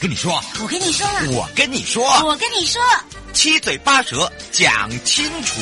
跟你说，我跟你说了，我跟你说，我跟你说，七嘴八舌讲清楚。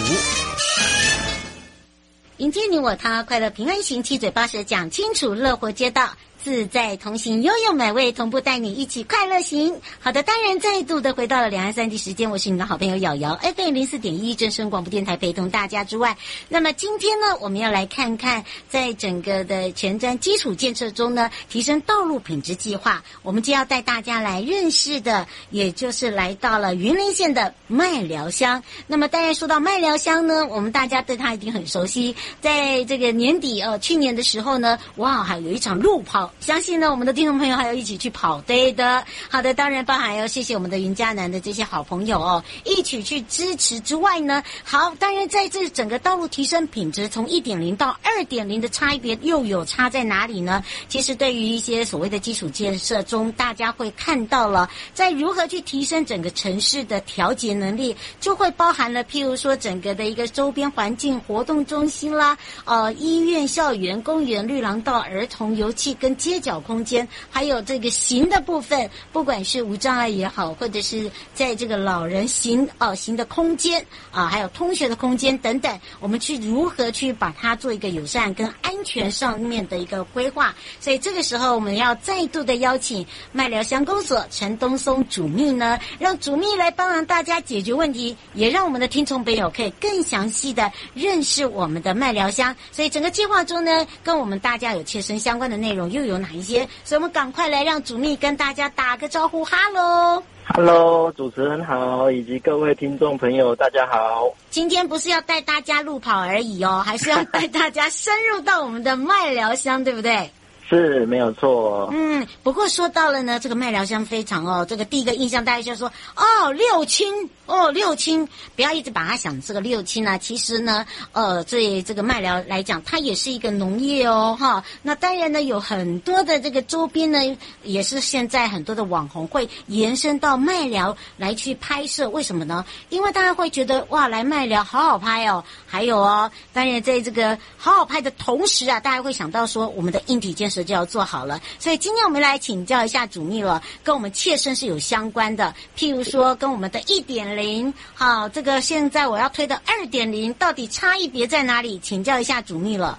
迎接你我他，快乐平安行，七嘴八舌讲清楚，乐活街道。自在同行，悠悠美味同步带你一起快乐行。好的，当然再度的回到了两岸三地时间，我是你的好朋友瑶瑶，FM 零四点一正声广播电台陪同大家之外，那么今天呢，我们要来看看在整个的前瞻基础建设中呢，提升道路品质计划，我们就要带大家来认识的，也就是来到了云林县的麦寮乡。那么当然说到麦寮乡呢，我们大家对它一定很熟悉，在这个年底呃，去年的时候呢，哇，还有一场路跑。相信呢，我们的听众朋友还要一起去跑对的。好的，当然包含要谢谢我们的云嘉南的这些好朋友哦，一起去支持之外呢，好，当然在这整个道路提升品质从一点零到二点零的差别又有差在哪里呢？其实对于一些所谓的基础建设中，大家会看到了，在如何去提升整个城市的调节能力，就会包含了譬如说整个的一个周边环境活动中心啦，呃，医院、校园、公园、绿廊道、儿童游憩跟。街角空间，还有这个行的部分，不管是无障碍也好，或者是在这个老人行哦行的空间啊，还有通学的空间等等，我们去如何去把它做一个友善跟安全上面的一个规划。所以这个时候，我们要再度的邀请麦寮乡公所陈东松主秘呢，让主秘来帮忙大家解决问题，也让我们的听众朋友可以更详细的认识我们的麦寮乡。所以整个计划中呢，跟我们大家有切身相关的内容又有。哪一些？所以我们赶快来让主秘跟大家打个招呼，哈喽，哈喽，主持人好，以及各位听众朋友，大家好。今天不是要带大家路跑而已哦，还是要带大家深入到我们的麦疗乡，对不对？是没有错。嗯，不过说到了呢，这个麦寮乡非常哦，这个第一个印象大家就说哦，六亲哦，六亲，不要一直把它想这个六亲啊。其实呢，呃，对这个麦寮来讲，它也是一个农业哦，哈。那当然呢，有很多的这个周边呢，也是现在很多的网红会延伸到麦寮来去拍摄。为什么呢？因为大家会觉得哇，来麦寮好好拍哦。还有哦，当然在这个好好拍的同时啊，大家会想到说我们的硬体建设。这就要做好了，所以今天我们来请教一下主秘了，跟我们切身是有相关的。譬如说，跟我们的一点零，好，这个现在我要推的二点零，到底差异别在哪里？请教一下主秘了。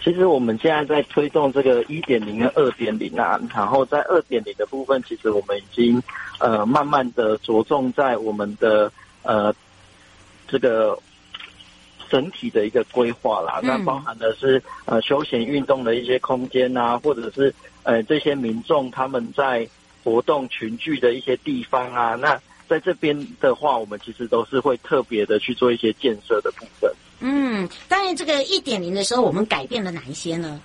其实我们现在在推动这个一点零跟二点零啊，然后在二点零的部分，其实我们已经呃慢慢的着重在我们的呃这个。整体的一个规划啦，那包含的是呃休闲运动的一些空间啊，或者是呃这些民众他们在活动群聚的一些地方啊，那在这边的话，我们其实都是会特别的去做一些建设的部分。嗯，当然这个一点零的时候，我们改变了哪一些呢？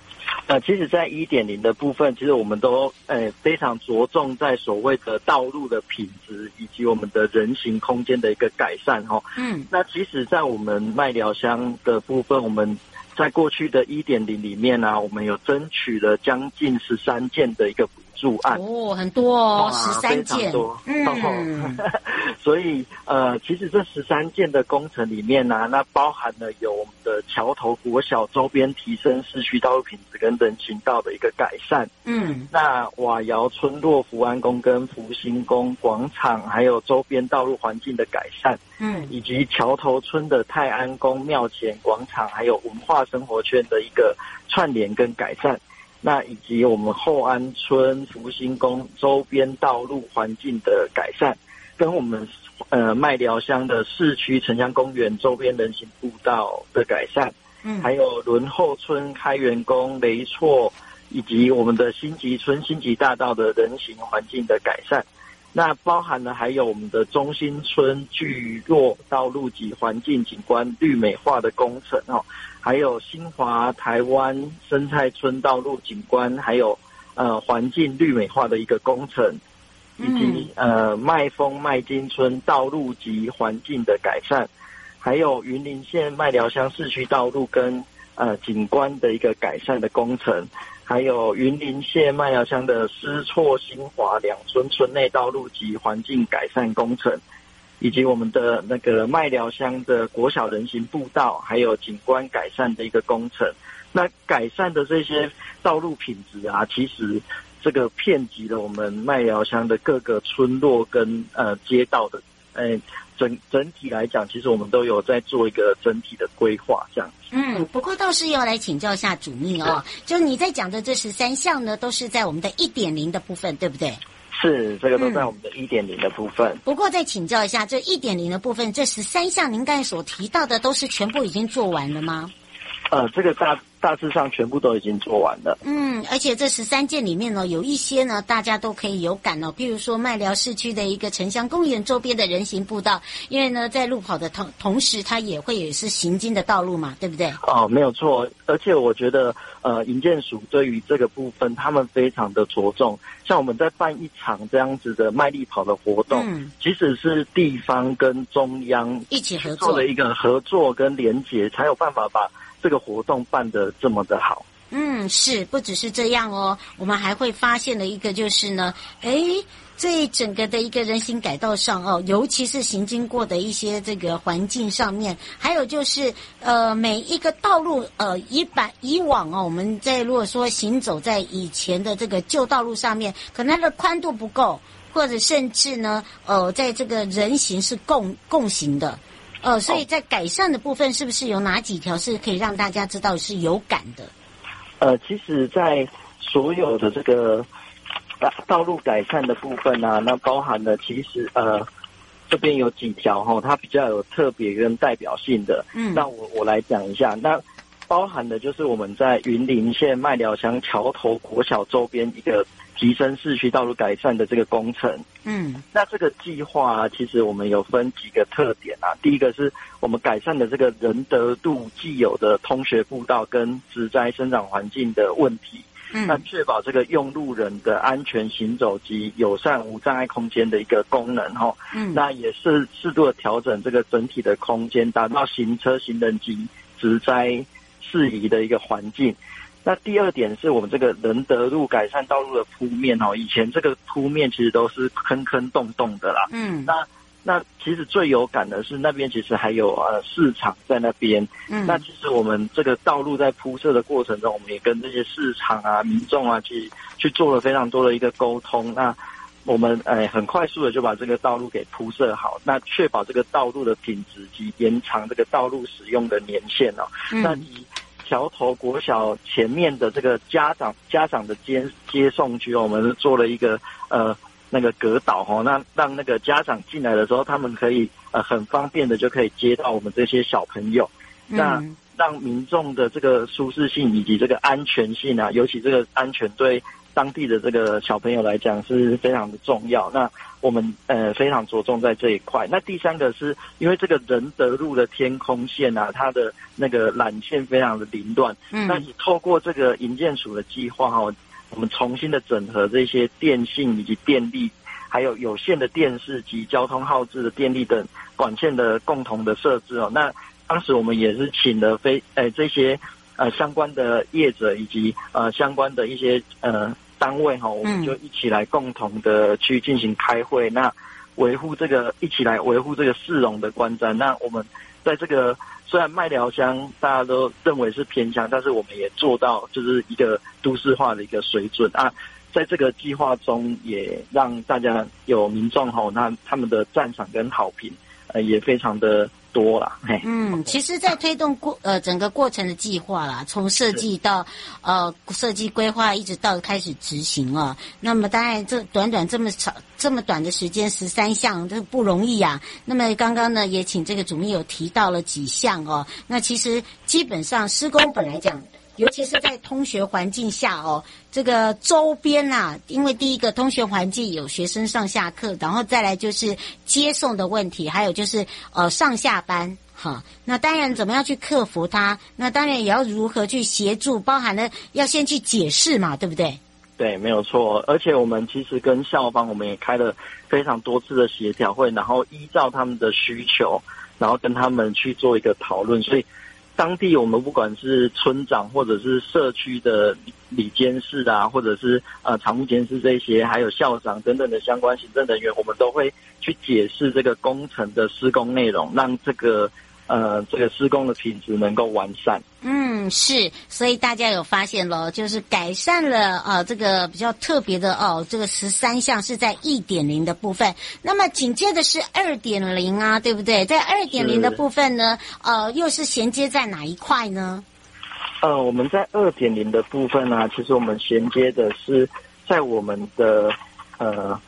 呃，其实，在一点零的部分，其实我们都呃非常着重在所谓的道路的品质以及我们的人行空间的一个改善哈。嗯，那其实，在我们麦寮乡的部分，我们在过去的一点零里面呢、啊，我们有争取了将近十三件的一个补数案。哦，很多哦，十三件，多。嗯，所以呃，其实这十三件的工程里面呢、啊，那包含了有我们的桥头国小周边提升市区道路品质跟人行道的一个改善，嗯，那瓦窑村落福安宫跟福兴宫广场还有周边道路环境的改善，嗯，以及桥头村的泰安宫庙前广场还有文化生活圈的一个串联跟改善。那以及我们后安村福兴宫周边道路环境的改善，跟我们呃麦寮乡的市区城乡公园周边人行步道的改善，嗯，还有仑后村开元宫雷错，以及我们的新吉村新吉大道的人行环境的改善，那包含了还有我们的中心村聚落道路及环境景观绿美化的工程哦。还有新华台湾生态村道路景观，还有呃环境绿美化的一个工程，以及呃麦丰麦金村道路及环境的改善，还有云林县麦寮乡市区道路跟呃景观的一个改善的工程，还有云林县麦寮乡的思错新华两村村内道路及环境改善工程。以及我们的那个麦寮乡的国小人行步道，还有景观改善的一个工程。那改善的这些道路品质啊，其实这个遍及了我们麦寮乡的各个村落跟呃街道的，呃整整体来讲，其实我们都有在做一个整体的规划，这样。嗯，不过倒是要来请教一下主秘哦，就你在讲的这十三项呢，都是在我们的一点零的部分，对不对？是，这个都在我们的一点零的部分。嗯，不过再请教一下，这一点零的部分，这十三项您刚才所提到的，都是全部已经做完了吗？呃，这个大大致上全部都已经做完了。嗯，而且这十三件里面呢，有一些呢，大家都可以有感哦。譬如说，麦寮市区的一个城乡公园周边的人行步道，因为呢，在路跑的同同时，它也会也是行经的道路嘛，对不对？哦，没有错。而且我觉得，呃，营建署对于这个部分，他们非常的着重。像我们在办一场这样子的麦力跑的活动，嗯，即使是地方跟中央一起合作做了一个合作跟连结，才有办法把。这个活动办得这么的好，嗯，是不只是这样哦，我们还会发现了一个，就是呢，诶，这整个的一个人行改道上哦，尤其是行经过的一些这个环境上面，还有就是呃，每一个道路呃，以板以往哦，我们在如果说行走在以前的这个旧道路上面，可能它的宽度不够，或者甚至呢，呃，在这个人行是共共行的。呃，所以在改善的部分，是不是有哪几条是可以让大家知道是有感的？呃，其实，在所有的这个道路改善的部分啊，那包含了其实呃，这边有几条哈，它比较有特别跟代表性的。嗯，那我我来讲一下，那包含的就是我们在云林县麦寮乡桥头国小周边一个。提升市区道路改善的这个工程，嗯，那这个计划啊，其实我们有分几个特点啊。第一个是我们改善的这个仁德路既有的通学步道跟植栽生长环境的问题，嗯，那确保这个用路人的安全行走及友善无障碍空间的一个功能哈，嗯，那也是适度的调整这个整体的空间，达到行车、行人及植栽适宜的一个环境。那第二点是我们这个仁德路改善道路的铺面哦，以前这个铺面其实都是坑坑洞洞的啦。嗯，那那其实最有感的是那边其实还有呃市场在那边。嗯，那其实我们这个道路在铺设的过程中，我们也跟这些市场啊、民众啊去去做了非常多的一个沟通。那我们哎很快速的就把这个道路给铺设好，那确保这个道路的品质及延长这个道路使用的年限哦。嗯，那以桥头国小前面的这个家长家长的接接送区，我们做了一个呃那个隔岛哈，那让那个家长进来的时候，他们可以呃很方便的就可以接到我们这些小朋友，那让民众的这个舒适性以及这个安全性啊，尤其这个安全对当地的这个小朋友来讲是非常的重要。那我们呃非常着重在这一块。那第三个是因为这个仁德路的天空线啊，它的那个缆线非常的凌乱。嗯。那你透过这个营建署的计划哈，我们重新的整合这些电信以及电力，还有有线的电视及交通号志的电力等管线的共同的设置哦。那当时我们也是请了非呃这些呃相关的业者以及呃相关的一些呃。单位哈，我们就一起来共同的去进行开会，嗯、那维护这个一起来维护这个市容的观瞻。那我们在这个虽然麦寮乡大家都认为是偏乡，但是我们也做到就是一个都市化的一个水准啊。在这个计划中，也让大家有民众吼，那他们的赞赏跟好评，呃，也非常的多啦。嘿，嗯，其实，在推动过呃整个过程的计划啦，从设计到呃设计规划，一直到开始执行啊。那么，当然这短短这么长这么短的时间，十三项这不容易啊。那么刚刚呢，也请这个主秘有提到了几项哦。那其实基本上施工本来讲。尤其是在通学环境下哦，这个周边、啊，因为第一个通学环境有学生上下课，然后再来就是接送的问题，还有就是呃上下班哈。那当然怎么样去克服它？那当然也要如何去协助，包含了要先去解释嘛，对不对？对，没有错。而且我们其实跟校方我们也开了非常多次的协调会，然后依照他们的需求，然后跟他们去做一个讨论，所以。当地我们不管是村长或者是社区的里监事啊，或者是呃常务监事这些，还有校长等等的相关行政人员，我们都会去解释这个工程的施工内容，让这个。呃，这个施工的品质能够完善。嗯，是，所以大家有发现咯，就是改善了呃这个比较特别的哦，这个十三项是在一点零的部分。那么紧接着是二点零啊，对不对？在二点零的部分呢，呃，又是衔接在哪一块呢？呃，我们在二点零的部分呢，啊，其实我们衔接的是在我们的呃。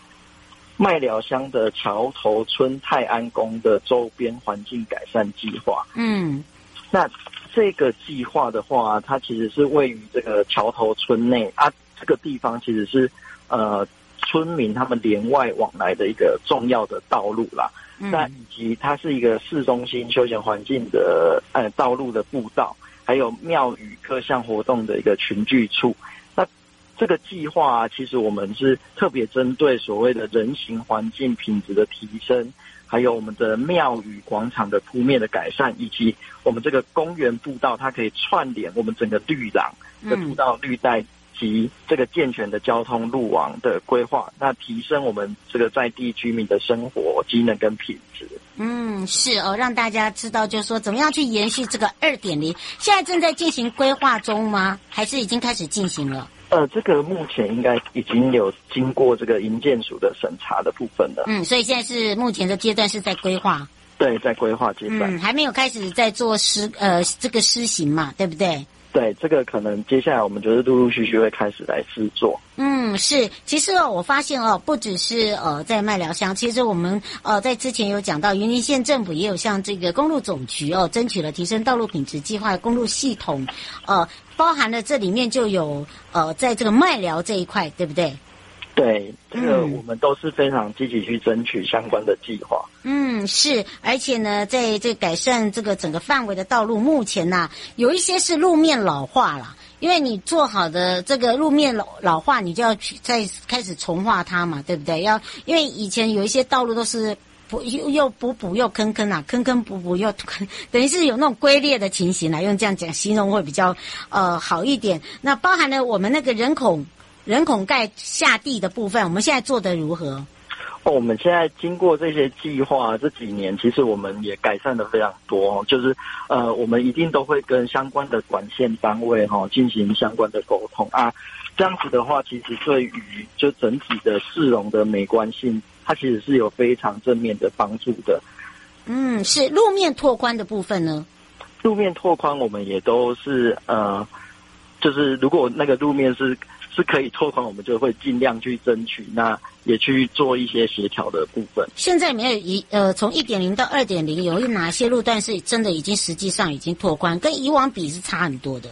麦寮乡的桥头村泰安宫的周边环境改善计划。嗯，那这个计划的话，它其实是位于这个桥头村内啊。这个地方其实是呃村民他们连外往来的一个重要的道路啦。嗯、那以及它是一个市中心休闲环境的呃道路的步道，还有庙宇各项活动的一个群聚处。这个计划啊，其实我们是特别针对所谓的人行环境品质的提升，还有我们的庙宇广场的铺面的改善，以及我们这个公园步道，它可以串联我们整个绿廊的步道绿带及这个健全的交通路网的规划，那提升我们这个在地居民的生活机能跟品质。嗯，是哦，让大家知道，就是说怎么样去延续这个二点零，现在正在进行规划中吗？还是已经开始进行了？呃，这个目前应该已经有经过这个营建署的审查的部分了。嗯，所以现在是目前的阶段是在规划。对，在规划阶段。嗯，还没有开始在做施呃这个施行嘛，对不对？对，这个可能接下来我们就是陆陆续续会开始来施作。嗯，是，其实哦，我发现哦，不只是呃在麦寮乡，其实我们呃在之前有讲到，云林县政府也有向这个公路总局哦争取了提升道路品质计划的公路系统，呃，包含了这里面就有呃在这个麦寮这一块，对不对？对，这个我们都是非常积极去争取相关的计划。嗯，是，而且呢，在这改善这个整个范围的道路，目前呢，有一些是路面老化了，因为你做好的这个路面老老化，你就要去再开始重化它嘛，对不对？要因为以前有一些道路都是补又又补补又坑坑啊，坑坑补补又坑，等于是有那种龟裂的情形来用这样讲形容会比较呃好一点。那包含了我们那个人孔。人孔盖下地的部分，我们现在做的如何？哦，我们现在经过这些计划，这几年其实我们也改善的非常多。就是呃，我们一定都会跟相关的管线单位哈进行相关的沟通啊。这样子的话，其实对于就整体的市容的美观性，它其实是有非常正面的帮助的。嗯，是路面拓宽的部分呢？路面拓宽，我们也都是呃，就是如果那个路面是。是可以拓宽，我们就会尽量去争取，那也去做一些协调的部分。现在没有一呃，从一点零到二点零，有哪些路段是真的已经实际上已经拓宽，跟以往比是差很多的？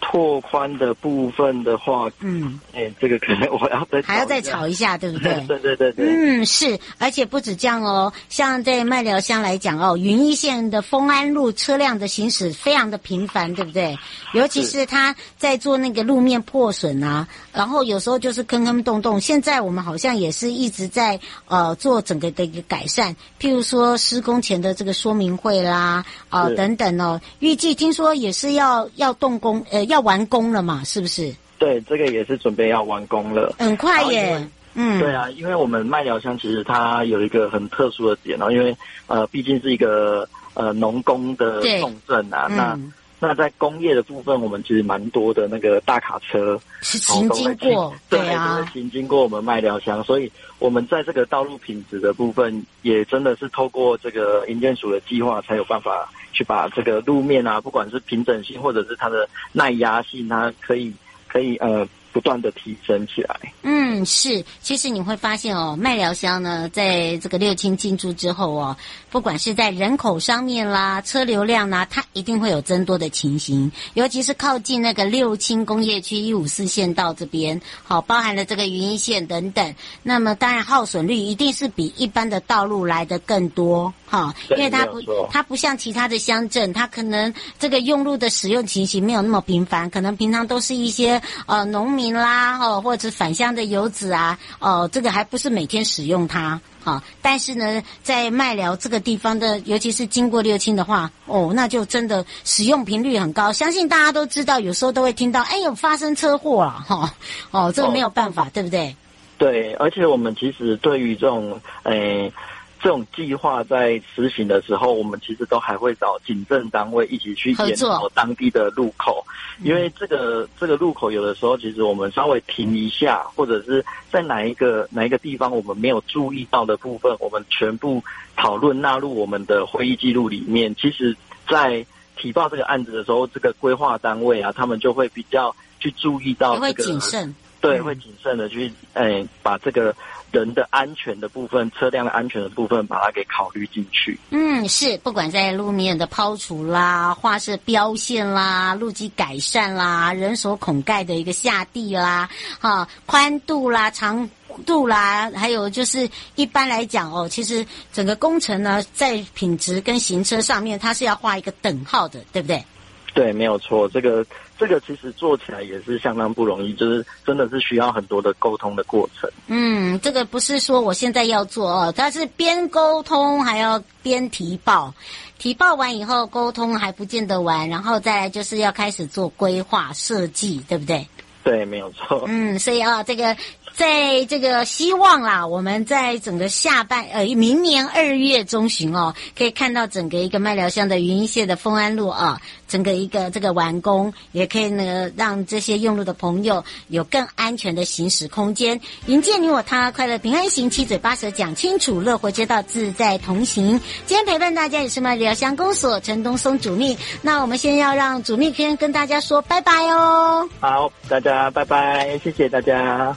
拓宽的部分的话，嗯，哎、欸，这个可能我要再还要再吵一下，对不对？对对对对。嗯，是，而且不止这样哦，像在麦寮乡来讲哦，云义县的丰安路车辆的行驶非常的频繁，对不对？尤其是他在做那个路面破损啊，然后有时候就是坑坑洞洞。现在我们好像也是一直在呃做整个的一个改善，譬如说施工前的这个说明会啦，呃等等哦，预计听说也是要要动工呃。要完工了嘛？是不是？对，这个也是准备要完工了，很快耶。嗯，对啊，因为我们麦寮乡其实它有一个很特殊的点，然后因为呃，毕竟是一个呃农工的重镇啊，那。嗯那在工业的部分，我们其实蛮多的那个大卡车是行经过，对啊，都是行经过我们麦寮乡，所以我们在这个道路品质的部分，也真的是透过这个营建署的计划，才有办法去把这个路面啊，不管是平整性或者是它的耐压性，它可以可以呃。不断的提升起来。嗯，是，其实你会发现哦，麦寮乡呢，在这个六轻进驻之后哦，不管是在人口上面啦、车流量啦，它一定会有增多的情形。尤其是靠近那个六轻工业区一五四线道这边，好，包含了这个云一线等等。那么当然耗损率一定是比一般的道路来的更多，哈，因为它不，它不像其他的乡镇，它可能这个用路的使用情形没有那么频繁，可能平常都是一些呃农民。民啦，哦，或者返乡的游子啊，哦，这个还不是每天使用它，好，但是呢，在麦寮这个地方的，尤其是经过六轻的话，哦，那就真的使用频率很高。相信大家都知道，有时候都会听到，哎呦，发生车祸了，哈，哦，这个没有办法，哦，对不对？对，而且我们其实对于这种，诶。这种计划在实行的时候，我们其实都还会找警政单位一起去检查当地的路口，因为这个这个路口有的时候，其实我们稍微停一下，或者是在哪一个哪一个地方我们没有注意到的部分，我们全部讨论纳入我们的会议记录里面。其实，在提报这个案子的时候，这个规划单位啊，他们就会比较去注意到这个，会谨慎，对，会谨慎的去，哎，把这个。人的安全的部分，车辆的安全的部分，把它给考虑进去。嗯，是，不管在路面的抛除啦、画设标线啦、路基改善啦、人手孔盖的一个下地啦、哈宽度啦、长度啦，还有就是一般来讲哦，其实整个工程呢，在品质跟行车上面，它是要画一个等号的，对不对？对，没有错，这个。这个其实做起来也是相当不容易，就是真的是需要很多的沟通的过程。嗯，这个不是说我现在要做哦，它是边沟通还要边提报，提报完以后沟通还不见得完，然后再来就是要开始做规划设计，对不对？对，没有错。嗯，所以啊，这个。在这个希望啦，我们在整个下半呃明年二月中旬哦，可以看到整个一个麦寮乡的云一线的丰安路啊，整个一个这个完工，也可以呢让这些用路的朋友有更安全的行驶空间，迎接你我他，快乐平安行，七嘴八舌讲清楚，乐活街道自在同行。今天陪伴大家也是麦寮乡公所陈东松主秘，那我们先要让主秘先跟大家说拜拜哦。好，大家拜拜，谢谢大家。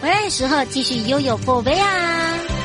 回来的时候继续拥有宝贝啊！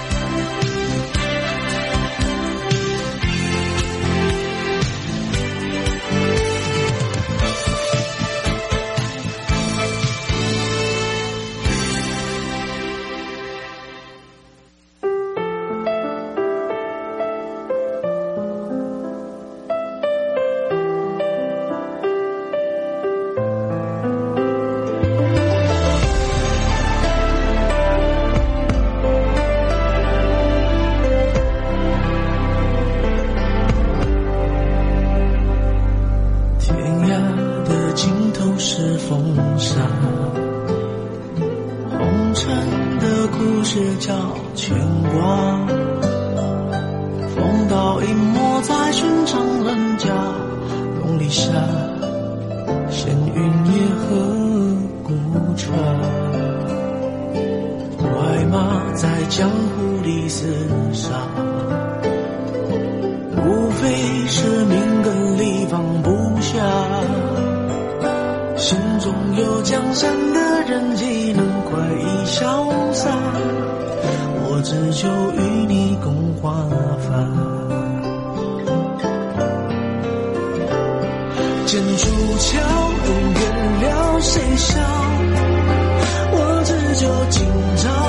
是风沙。红尘的故事叫牵挂，风刀隐没在寻常人家，梦里下，闲云野鹤孤船。白马在江湖里厮杀。江山的人岂能快意潇洒我只求与你共华发剑出鞘恩怨了谁笑我只求今朝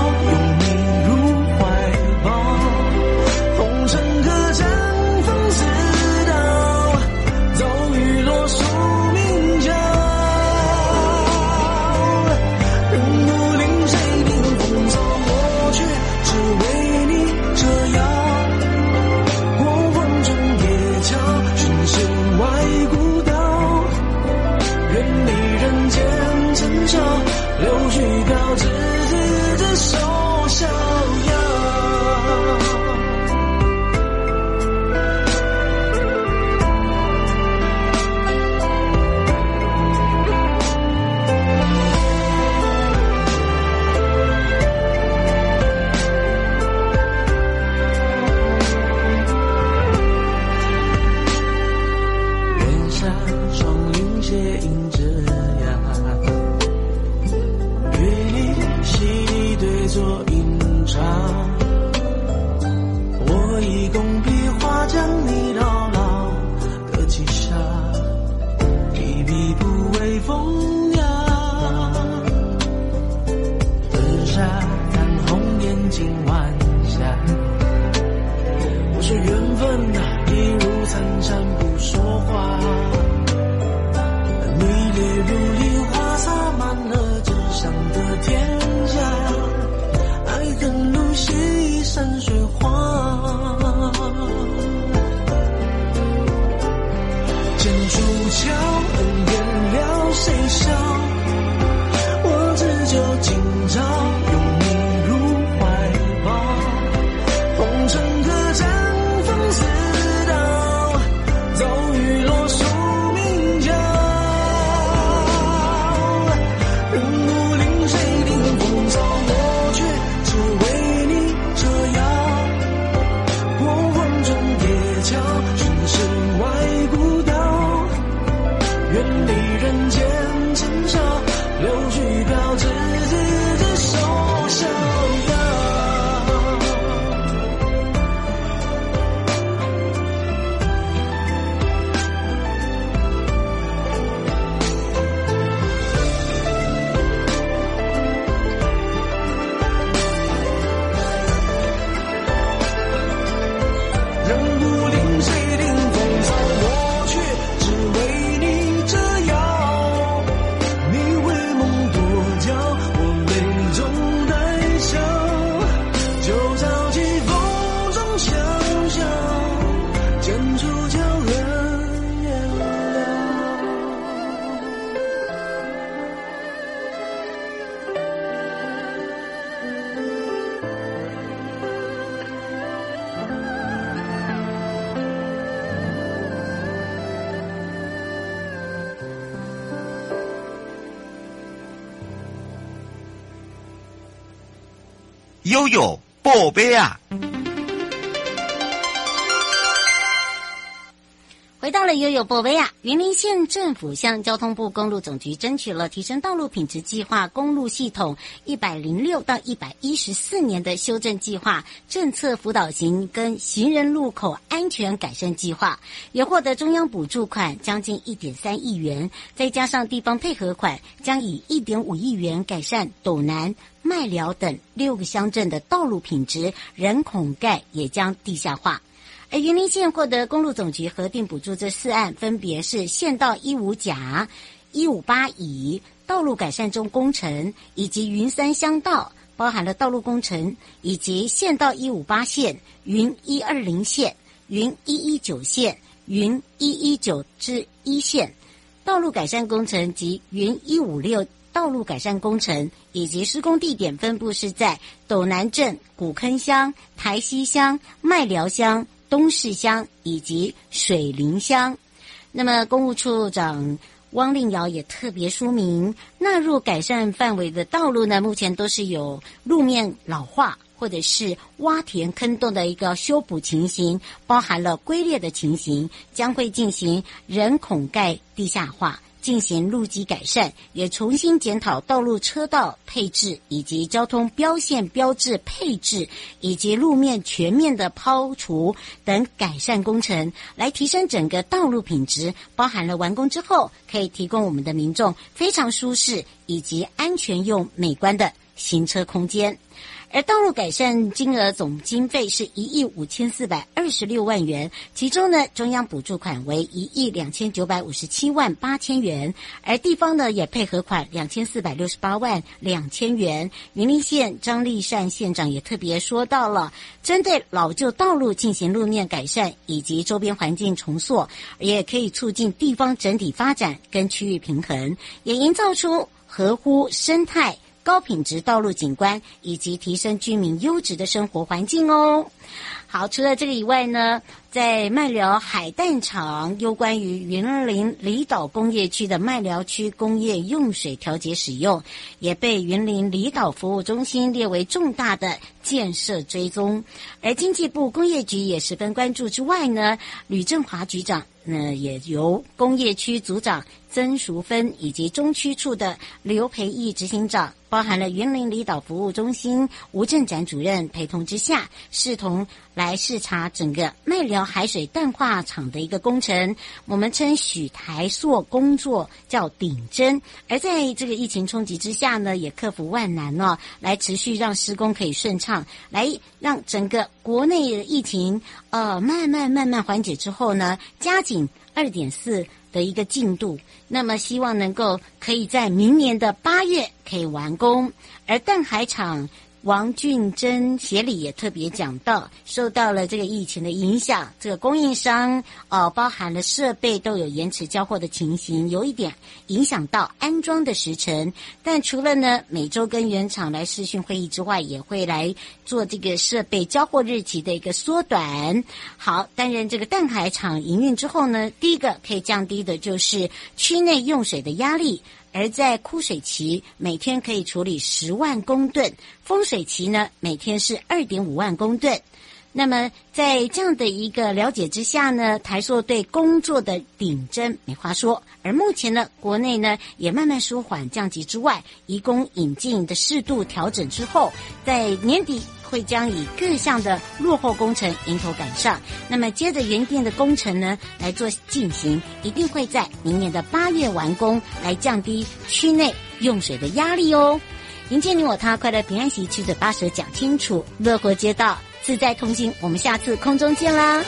悠悠宝贝啊！了悠悠宝贝啊！云林县政府向交通部公路总局争取了提升道路品质计划公路系统一百零六到一百一十四年的修正计划政策辅导型跟行人路口安全改善计划，也获得中央补助款将近一点三亿元，再加上地方配合款，将以一点五亿元改善斗南、麦寮等六个乡镇的道路品质，人孔盖也将地下化。而云林县获得公路总局核定补助这四案，分别是县道一五甲、一五八乙道路改善中工程，以及云三乡道，包含了道路工程，以及县道一五八线、云一二零线、云一一九线、云一一九之一线道路改善工程及云一五六道路改善工程，以及施工地点分布是在斗南镇、古坑乡、台西乡、麦寮乡。东势乡以及水林乡，那么公务处长汪令尧也特别说明，纳入改善范围的道路呢，目前都是有路面老化或者是挖田坑洞的一个修补情形，包含了龟裂的情形，将会进行人孔盖地下化。进行路基改善，也重新检讨道路车道配置以及交通标线标志配置，以及路面全面的抛除等改善工程，来提升整个道路品质。包含了完工之后，可以提供我们的民众非常舒适以及安全又美观的行车空间。而道路改善金额总经费是一亿五千四百二十六万元，其中呢，中央补助款为一亿两千九百五十七万八千元，而地方呢也配合款两千四百六十八万两千元。云林县张立善县长也特别说到了，针对老旧道路进行路面改善以及周边环境重塑，也可以促进地方整体发展跟区域平衡，也营造出合乎生态。高品质道路景观以及提升居民优质的生活环境哦。好，除了这个以外呢，在麦寮海淡厂有关于云林离岛工业区的麦寮区工业用水调节使用，也被云林离岛服务中心列为重大的建设追踪。而经济部工业局也十分关注之外呢，吕正华局长那也由工业区组长。曾淑芬以及中区处的刘培义执行长，包含了云林离岛服务中心吴正展主任陪同之下，视同来视察整个麦寮海水淡化厂的一个工程。我们称许台塑工作叫顶针，而在这个疫情冲击之下呢，也克服万难哦，来持续让施工可以顺畅，来让整个国内的疫情呃慢慢慢慢缓解之后呢，加紧二点四。的一个进度，那么希望能够可以在明年的八月可以完工，而淡海厂王俊珍协理也特别讲到，受到了这个疫情的影响，这个供应商呃包含了设备都有延迟交货的情形，有一点影响到安装的时程。但除了呢每周跟原厂来视讯会议之外，也会来做这个设备交货日期的一个缩短。好，担任这个淡海厂营运之后呢，第一个可以降低的就是区内用水的压力。而在枯水期，每天可以处理十万公吨；丰水期呢，每天是二点五万公吨。那么在这样的一个了解之下呢，台塑对工作的顶针没话说。而目前呢，国内呢也慢慢舒缓降级之外，移工引进的适度调整之后，在年底。会将以各项的落后工程迎头赶上，那么接着原定的工程呢来做进行，一定会在明年的八月完工，来降低区内用水的压力哦。迎接你我他，快乐平安喜，七嘴八舌讲清楚，乐活街道自在同行，我们下次空中见啦。